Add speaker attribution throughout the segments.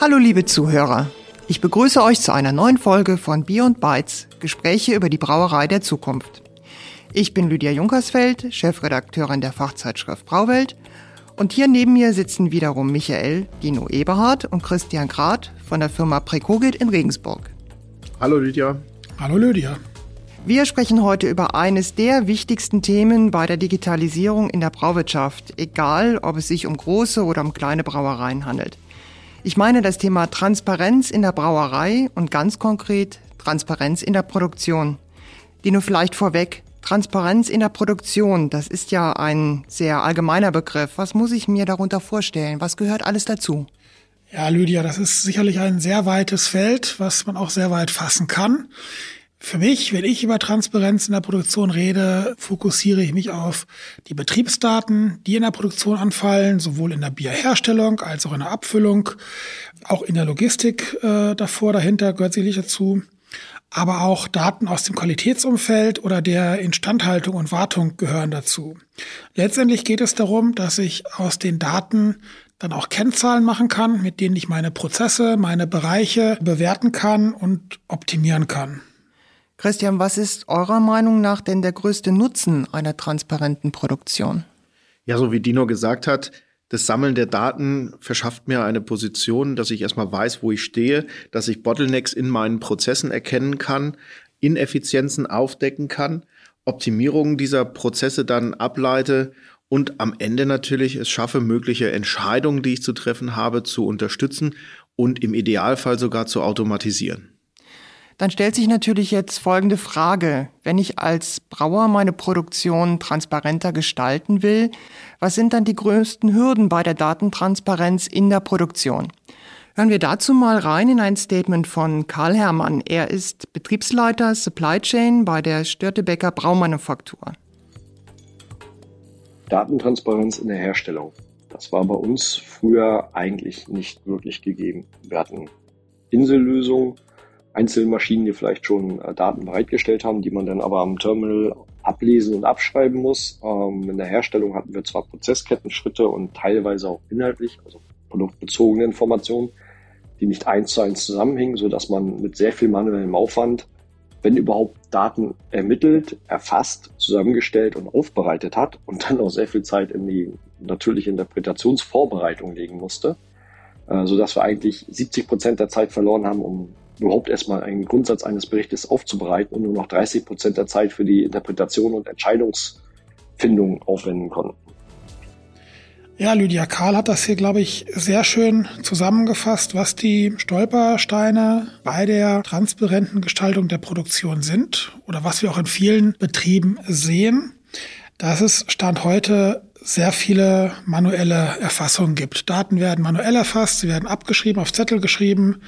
Speaker 1: Hallo liebe Zuhörer, ich begrüße euch zu einer neuen Folge von Bier und Bytes, Gespräche über die Brauerei der Zukunft. Ich bin Lydia Junkersfeld, Chefredakteurin der Fachzeitschrift Brauwelt und hier neben mir sitzen wiederum Michael Dino Eberhardt und Christian Grad von der Firma Precogit in Regensburg.
Speaker 2: Hallo Lydia.
Speaker 3: Hallo Lydia.
Speaker 1: Wir sprechen heute über eines der wichtigsten Themen bei der Digitalisierung in der Brauwirtschaft, egal ob es sich um große oder um kleine Brauereien handelt. Ich meine das Thema Transparenz in der Brauerei und ganz konkret Transparenz in der Produktion. Die nur vielleicht vorweg, Transparenz in der Produktion, das ist ja ein sehr allgemeiner Begriff. Was muss ich mir darunter vorstellen? Was gehört alles dazu?
Speaker 3: Ja, Lydia, das ist sicherlich ein sehr weites Feld, was man auch sehr weit fassen kann. Für mich, wenn ich über Transparenz in der Produktion rede, fokussiere ich mich auf die Betriebsdaten, die in der Produktion anfallen, sowohl in der Bierherstellung als auch in der Abfüllung, auch in der Logistik äh, davor, dahinter gehört sicherlich dazu, aber auch Daten aus dem Qualitätsumfeld oder der Instandhaltung und Wartung gehören dazu. Letztendlich geht es darum, dass ich aus den Daten dann auch Kennzahlen machen kann, mit denen ich meine Prozesse, meine Bereiche bewerten kann und optimieren kann.
Speaker 1: Christian, was ist eurer Meinung nach denn der größte Nutzen einer transparenten Produktion?
Speaker 2: Ja, so wie Dino gesagt hat, das Sammeln der Daten verschafft mir eine Position, dass ich erstmal weiß, wo ich stehe, dass ich Bottlenecks in meinen Prozessen erkennen kann, Ineffizienzen aufdecken kann, Optimierungen dieser Prozesse dann ableite und am Ende natürlich es schaffe, mögliche Entscheidungen, die ich zu treffen habe, zu unterstützen und im Idealfall sogar zu automatisieren
Speaker 1: dann stellt sich natürlich jetzt folgende Frage. Wenn ich als Brauer meine Produktion transparenter gestalten will, was sind dann die größten Hürden bei der Datentransparenz in der Produktion? Hören wir dazu mal rein in ein Statement von Karl Herrmann. Er ist Betriebsleiter Supply Chain bei der Störtebecker Braumanufaktur.
Speaker 4: Datentransparenz in der Herstellung. Das war bei uns früher eigentlich nicht wirklich gegeben. Wir hatten Insellösungen, einzelnen Maschinen, die vielleicht schon äh, Daten bereitgestellt haben, die man dann aber am Terminal ablesen und abschreiben muss. Ähm, in der Herstellung hatten wir zwar Prozesskettenschritte und teilweise auch inhaltlich, also produktbezogene Informationen, die nicht eins zu eins zusammenhingen, so dass man mit sehr viel manuellem Aufwand, wenn überhaupt Daten ermittelt, erfasst, zusammengestellt und aufbereitet hat und dann auch sehr viel Zeit in die natürliche Interpretationsvorbereitung legen musste, äh, so dass wir eigentlich 70 Prozent der Zeit verloren haben, um überhaupt erstmal einen Grundsatz eines Berichtes aufzubereiten und nur noch 30 Prozent der Zeit für die Interpretation und Entscheidungsfindung aufwenden konnten.
Speaker 3: Ja, Lydia Karl hat das hier, glaube ich, sehr schön zusammengefasst, was die Stolpersteine bei der transparenten Gestaltung der Produktion sind oder was wir auch in vielen Betrieben sehen, dass es Stand heute sehr viele manuelle Erfassungen gibt. Daten werden manuell erfasst, sie werden abgeschrieben, auf Zettel geschrieben,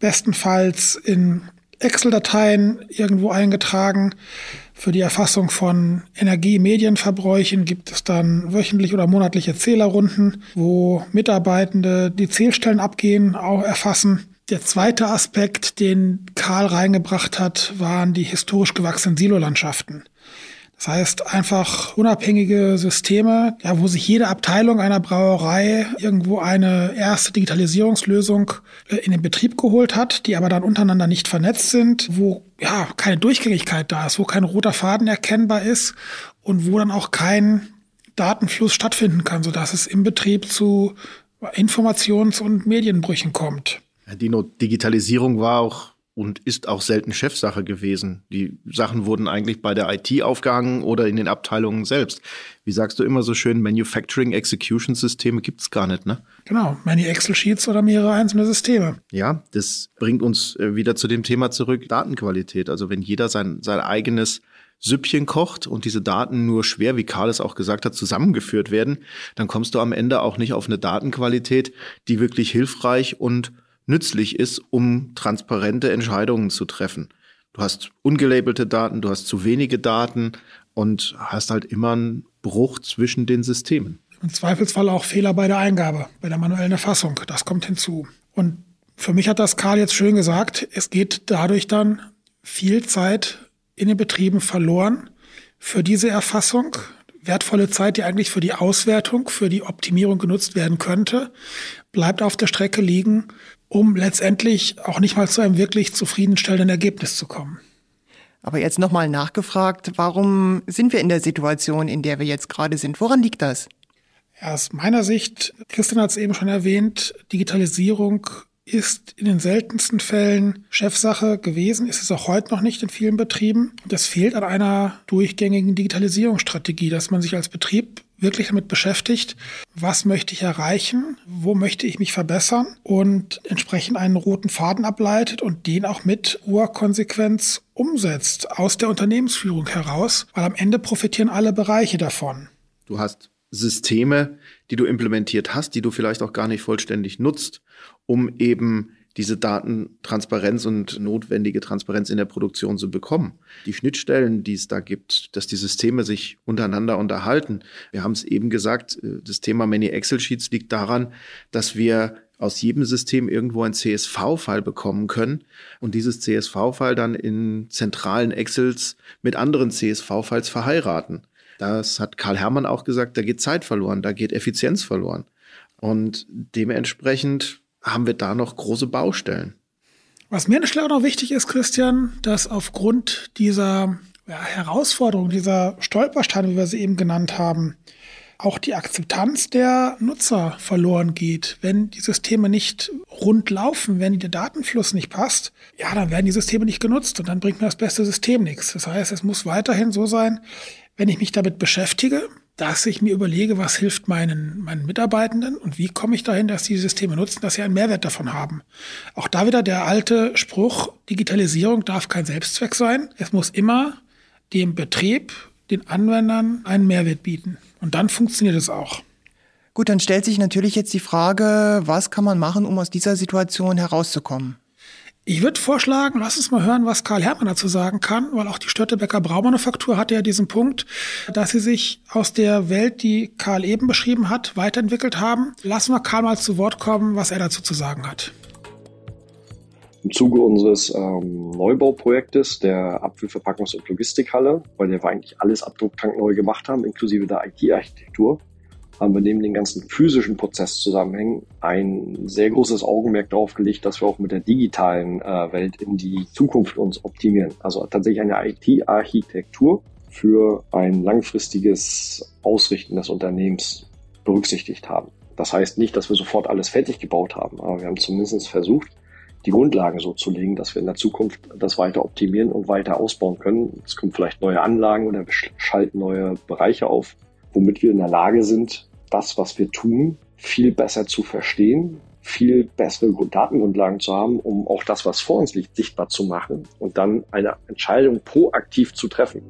Speaker 3: bestenfalls in Excel-Dateien irgendwo eingetragen. Für die Erfassung von Energie-Medienverbräuchen gibt es dann wöchentlich oder monatliche Zählerrunden, wo Mitarbeitende die Zählstellen abgehen, auch erfassen. Der zweite Aspekt, den Karl reingebracht hat, waren die historisch gewachsenen Silolandschaften. Das heißt einfach unabhängige Systeme, ja, wo sich jede Abteilung einer Brauerei irgendwo eine erste Digitalisierungslösung äh, in den Betrieb geholt hat, die aber dann untereinander nicht vernetzt sind, wo ja keine Durchgängigkeit da ist, wo kein roter Faden erkennbar ist und wo dann auch kein Datenfluss stattfinden kann, sodass es im Betrieb zu Informations- und Medienbrüchen kommt.
Speaker 2: Dino, Digitalisierung war auch und ist auch selten Chefsache gewesen. Die Sachen wurden eigentlich bei der IT aufgehangen oder in den Abteilungen selbst. Wie sagst du immer so schön, Manufacturing Execution Systeme gibt's gar nicht, ne?
Speaker 3: Genau, many Excel Sheets oder mehrere einzelne Systeme.
Speaker 2: Ja, das bringt uns äh, wieder zu dem Thema zurück, Datenqualität. Also wenn jeder sein, sein eigenes Süppchen kocht und diese Daten nur schwer, wie Karl es auch gesagt hat, zusammengeführt werden, dann kommst du am Ende auch nicht auf eine Datenqualität, die wirklich hilfreich und nützlich ist, um transparente Entscheidungen zu treffen. Du hast ungelabelte Daten, du hast zu wenige Daten und hast halt immer einen Bruch zwischen den Systemen.
Speaker 3: Im Zweifelsfall auch Fehler bei der Eingabe, bei der manuellen Erfassung. Das kommt hinzu. Und für mich hat das Karl jetzt schön gesagt, es geht dadurch dann viel Zeit in den Betrieben verloren für diese Erfassung. Wertvolle Zeit, die eigentlich für die Auswertung, für die Optimierung genutzt werden könnte, bleibt auf der Strecke liegen, um letztendlich auch nicht mal zu einem wirklich zufriedenstellenden Ergebnis zu kommen.
Speaker 1: Aber jetzt nochmal nachgefragt, warum sind wir in der Situation, in der wir jetzt gerade sind? Woran liegt das?
Speaker 3: Ja, aus meiner Sicht, Christian hat es eben schon erwähnt, Digitalisierung ist in den seltensten Fällen Chefsache gewesen, ist es auch heute noch nicht in vielen Betrieben. Das fehlt an einer durchgängigen Digitalisierungsstrategie, dass man sich als Betrieb wirklich damit beschäftigt, was möchte ich erreichen, wo möchte ich mich verbessern und entsprechend einen roten Faden ableitet und den auch mit Urkonsequenz umsetzt aus der Unternehmensführung heraus, weil am Ende profitieren alle Bereiche davon.
Speaker 2: Du hast Systeme, die du implementiert hast, die du vielleicht auch gar nicht vollständig nutzt, um eben diese Datentransparenz und notwendige Transparenz in der Produktion zu bekommen. Die Schnittstellen, die es da gibt, dass die Systeme sich untereinander unterhalten. Wir haben es eben gesagt, äh, das Thema Many Excel Sheets liegt daran, dass wir aus jedem System irgendwo ein CSV-File bekommen können und dieses CSV-File dann in zentralen Excels mit anderen CSV-Files verheiraten. Das hat Karl Herrmann auch gesagt, da geht Zeit verloren, da geht Effizienz verloren. Und dementsprechend haben wir da noch große Baustellen.
Speaker 3: Was mir Stelle auch noch wichtig ist, Christian, dass aufgrund dieser ja, Herausforderung, dieser Stolpersteine, wie wir sie eben genannt haben, auch die Akzeptanz der Nutzer verloren geht. Wenn die Systeme nicht rund laufen, wenn der Datenfluss nicht passt, ja, dann werden die Systeme nicht genutzt und dann bringt mir das beste System nichts. Das heißt, es muss weiterhin so sein, wenn ich mich damit beschäftige, dass ich mir überlege, was hilft meinen, meinen Mitarbeitenden und wie komme ich dahin, dass die Systeme nutzen, dass sie einen Mehrwert davon haben. Auch da wieder der alte Spruch, Digitalisierung darf kein Selbstzweck sein. Es muss immer dem Betrieb, den Anwendern einen Mehrwert bieten. Und dann funktioniert es auch.
Speaker 1: Gut, dann stellt sich natürlich jetzt die Frage, was kann man machen, um aus dieser Situation herauszukommen?
Speaker 3: Ich würde vorschlagen, lass uns mal hören, was Karl Herrmann dazu sagen kann, weil auch die Störtebecker Braumanufaktur hatte ja diesen Punkt, dass sie sich aus der Welt, die Karl eben beschrieben hat, weiterentwickelt haben. Lassen wir Karl mal zu Wort kommen, was er dazu zu sagen hat.
Speaker 4: Im Zuge unseres ähm, Neubauprojektes der Apfelverpackungs- und Logistikhalle, weil wir eigentlich alles abdrucktankneu gemacht haben, inklusive der IT-Architektur, haben wir neben den ganzen physischen Prozesszusammenhängen ein sehr großes Augenmerk darauf gelegt, dass wir auch mit der digitalen äh, Welt in die Zukunft uns optimieren. Also tatsächlich eine IT-Architektur für ein langfristiges Ausrichten des Unternehmens berücksichtigt haben. Das heißt nicht, dass wir sofort alles fertig gebaut haben, aber wir haben zumindest versucht, die Grundlagen so zu legen, dass wir in der Zukunft das weiter optimieren und weiter ausbauen können. Es kommen vielleicht neue Anlagen oder wir schalten neue Bereiche auf, womit wir in der Lage sind, das, was wir tun, viel besser zu verstehen, viel bessere Datengrundlagen zu haben, um auch das, was vor uns liegt, sichtbar zu machen und dann eine Entscheidung proaktiv zu treffen.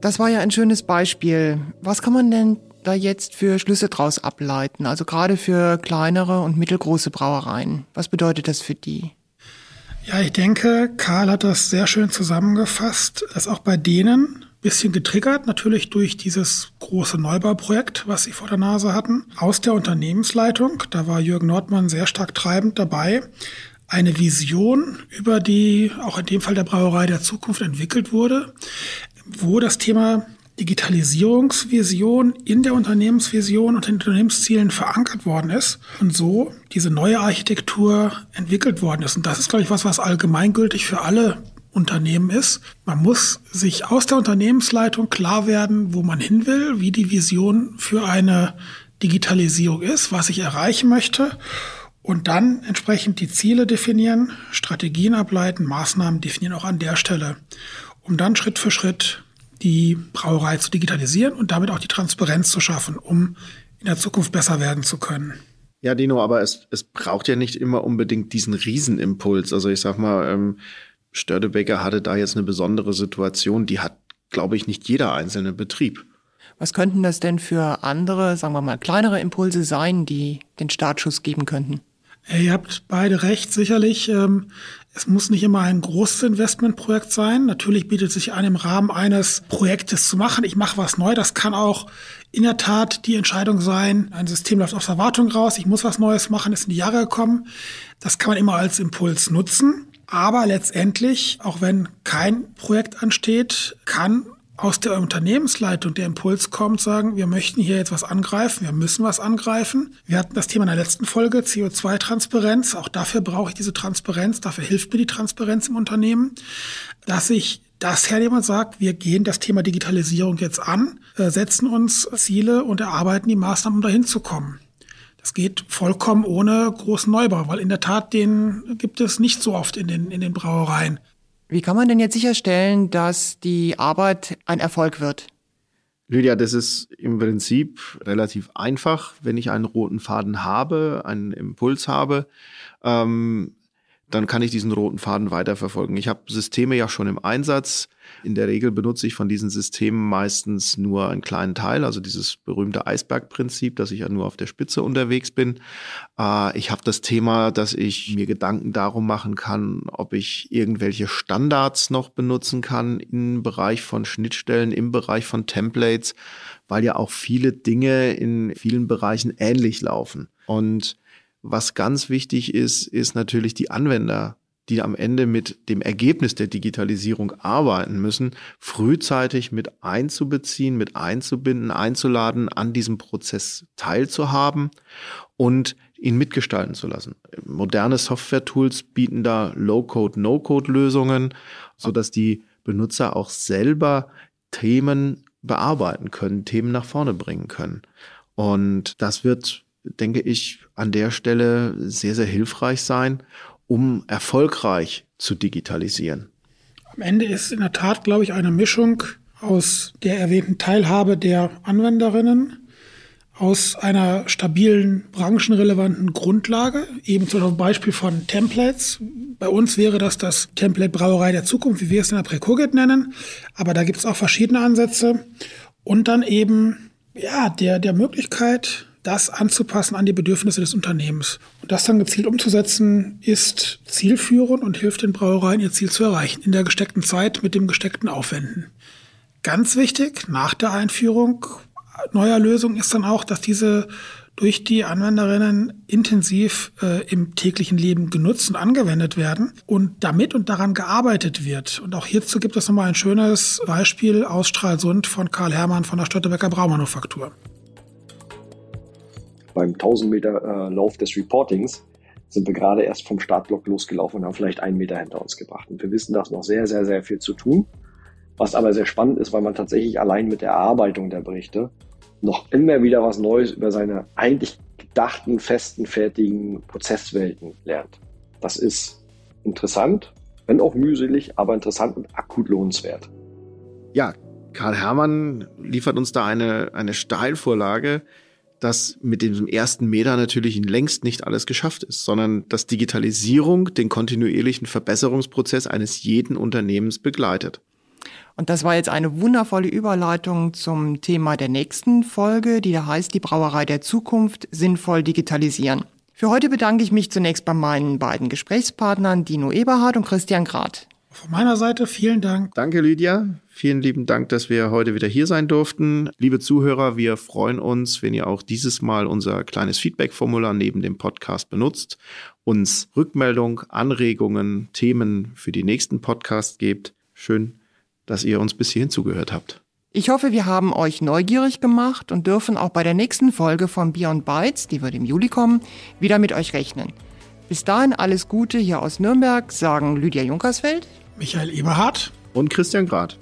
Speaker 1: Das war ja ein schönes Beispiel. Was kann man denn da jetzt für Schlüsse draus ableiten? Also gerade für kleinere und mittelgroße Brauereien. Was bedeutet das für die?
Speaker 3: Ja, ich denke, Karl hat das sehr schön zusammengefasst, dass auch bei denen bisschen getriggert, natürlich durch dieses große Neubauprojekt, was sie vor der Nase hatten, aus der Unternehmensleitung. Da war Jürgen Nordmann sehr stark treibend dabei. Eine Vision, über die auch in dem Fall der Brauerei der Zukunft entwickelt wurde, wo das Thema Digitalisierungsvision in der Unternehmensvision und den Unternehmenszielen verankert worden ist und so diese neue Architektur entwickelt worden ist. Und das ist, glaube ich, was, was allgemeingültig für alle Unternehmen ist. Man muss sich aus der Unternehmensleitung klar werden, wo man hin will, wie die Vision für eine Digitalisierung ist, was ich erreichen möchte und dann entsprechend die Ziele definieren, Strategien ableiten, Maßnahmen definieren auch an der Stelle, um dann Schritt für Schritt die Brauerei zu digitalisieren und damit auch die Transparenz zu schaffen, um in der Zukunft besser werden zu können.
Speaker 2: Ja, Dino, aber es, es braucht ja nicht immer unbedingt diesen Riesenimpuls. Also ich sag mal, ähm, Stördebecker hatte da jetzt eine besondere Situation, die hat, glaube ich, nicht jeder einzelne Betrieb.
Speaker 1: Was könnten das denn für andere, sagen wir mal, kleinere Impulse sein, die den Startschuss geben könnten?
Speaker 3: Ihr habt beide recht, sicherlich. Ähm, es muss nicht immer ein großes Investmentprojekt sein. Natürlich bietet sich an, im Rahmen eines Projektes zu machen. Ich mache was neu. Das kann auch in der Tat die Entscheidung sein. Ein System läuft aus Erwartung raus. Ich muss was Neues machen, ist in die Jahre gekommen. Das kann man immer als Impuls nutzen. Aber letztendlich, auch wenn kein Projekt ansteht, kann aus der Unternehmensleitung der Impuls kommt, sagen, wir möchten hier jetzt was angreifen, wir müssen was angreifen. Wir hatten das Thema in der letzten Folge, CO2-Transparenz. Auch dafür brauche ich diese Transparenz, dafür hilft mir die Transparenz im Unternehmen, dass ich das hernehme und sagt, wir gehen das Thema Digitalisierung jetzt an, äh, setzen uns Ziele und erarbeiten die Maßnahmen, um dahin zu kommen. Das geht vollkommen ohne großen Neubau, weil in der Tat den gibt es nicht so oft in den, in den Brauereien.
Speaker 1: Wie kann man denn jetzt sicherstellen, dass die Arbeit ein Erfolg wird?
Speaker 2: Lydia, das ist im Prinzip relativ einfach. Wenn ich einen roten Faden habe, einen Impuls habe, ähm, dann kann ich diesen roten Faden weiterverfolgen. Ich habe Systeme ja schon im Einsatz. In der Regel benutze ich von diesen Systemen meistens nur einen kleinen Teil, also dieses berühmte Eisbergprinzip, dass ich ja nur auf der Spitze unterwegs bin. Äh, ich habe das Thema, dass ich mir Gedanken darum machen kann, ob ich irgendwelche Standards noch benutzen kann im Bereich von Schnittstellen, im Bereich von Templates, weil ja auch viele Dinge in vielen Bereichen ähnlich laufen. Und was ganz wichtig ist, ist natürlich die Anwender, die am Ende mit dem Ergebnis der Digitalisierung arbeiten müssen, frühzeitig mit einzubeziehen, mit einzubinden, einzuladen, an diesem Prozess teilzuhaben und ihn mitgestalten zu lassen. Moderne Software-Tools bieten da Low-Code, No-Code-Lösungen, sodass die Benutzer auch selber Themen bearbeiten können, Themen nach vorne bringen können. Und das wird denke ich, an der Stelle sehr, sehr hilfreich sein, um erfolgreich zu digitalisieren.
Speaker 3: Am Ende ist in der Tat, glaube ich, eine Mischung aus der erwähnten Teilhabe der Anwenderinnen, aus einer stabilen, branchenrelevanten Grundlage, eben zum Beispiel von Templates. Bei uns wäre das das Template Brauerei der Zukunft, wie wir es in der Precogit nennen, aber da gibt es auch verschiedene Ansätze. Und dann eben, ja, der, der Möglichkeit, das anzupassen an die Bedürfnisse des Unternehmens. Und das dann gezielt umzusetzen, ist zielführend und hilft den Brauereien, ihr Ziel zu erreichen, in der gesteckten Zeit mit dem gesteckten Aufwenden. Ganz wichtig, nach der Einführung neuer Lösungen ist dann auch, dass diese durch die Anwenderinnen intensiv äh, im täglichen Leben genutzt und angewendet werden und damit und daran gearbeitet wird. Und auch hierzu gibt es nochmal ein schönes Beispiel aus Stralsund von Karl Hermann von der Störtebecker Braumanufaktur
Speaker 4: beim 1000 Meter äh, Lauf des Reportings sind wir gerade erst vom Startblock losgelaufen und haben vielleicht einen Meter hinter uns gebracht. Und wir wissen, da ist noch sehr, sehr, sehr viel zu tun. Was aber sehr spannend ist, weil man tatsächlich allein mit der Erarbeitung der Berichte noch immer wieder was Neues über seine eigentlich gedachten, festen, fertigen Prozesswelten lernt. Das ist interessant, wenn auch mühselig, aber interessant und akut lohnenswert.
Speaker 2: Ja, Karl Hermann liefert uns da eine, eine Steilvorlage, dass mit dem ersten Meter natürlich längst nicht alles geschafft ist, sondern dass Digitalisierung den kontinuierlichen Verbesserungsprozess eines jeden Unternehmens begleitet.
Speaker 1: Und das war jetzt eine wundervolle Überleitung zum Thema der nächsten Folge, die da heißt die Brauerei der Zukunft sinnvoll digitalisieren. Für heute bedanke ich mich zunächst bei meinen beiden Gesprächspartnern Dino Eberhardt und Christian Grad.
Speaker 3: Von meiner Seite vielen Dank.
Speaker 2: Danke, Lydia. Vielen lieben Dank, dass wir heute wieder hier sein durften. Liebe Zuhörer, wir freuen uns, wenn ihr auch dieses Mal unser kleines Feedback-Formular neben dem Podcast benutzt, uns Rückmeldung, Anregungen, Themen für die nächsten Podcasts gebt. Schön, dass ihr uns bis hierhin zugehört habt.
Speaker 1: Ich hoffe, wir haben euch neugierig gemacht und dürfen auch bei der nächsten Folge von Beyond Bytes, die wird im Juli kommen, wieder mit euch rechnen. Bis dahin alles Gute hier aus Nürnberg, sagen Lydia Junkersfeld,
Speaker 3: Michael Eberhardt
Speaker 2: und Christian Grad.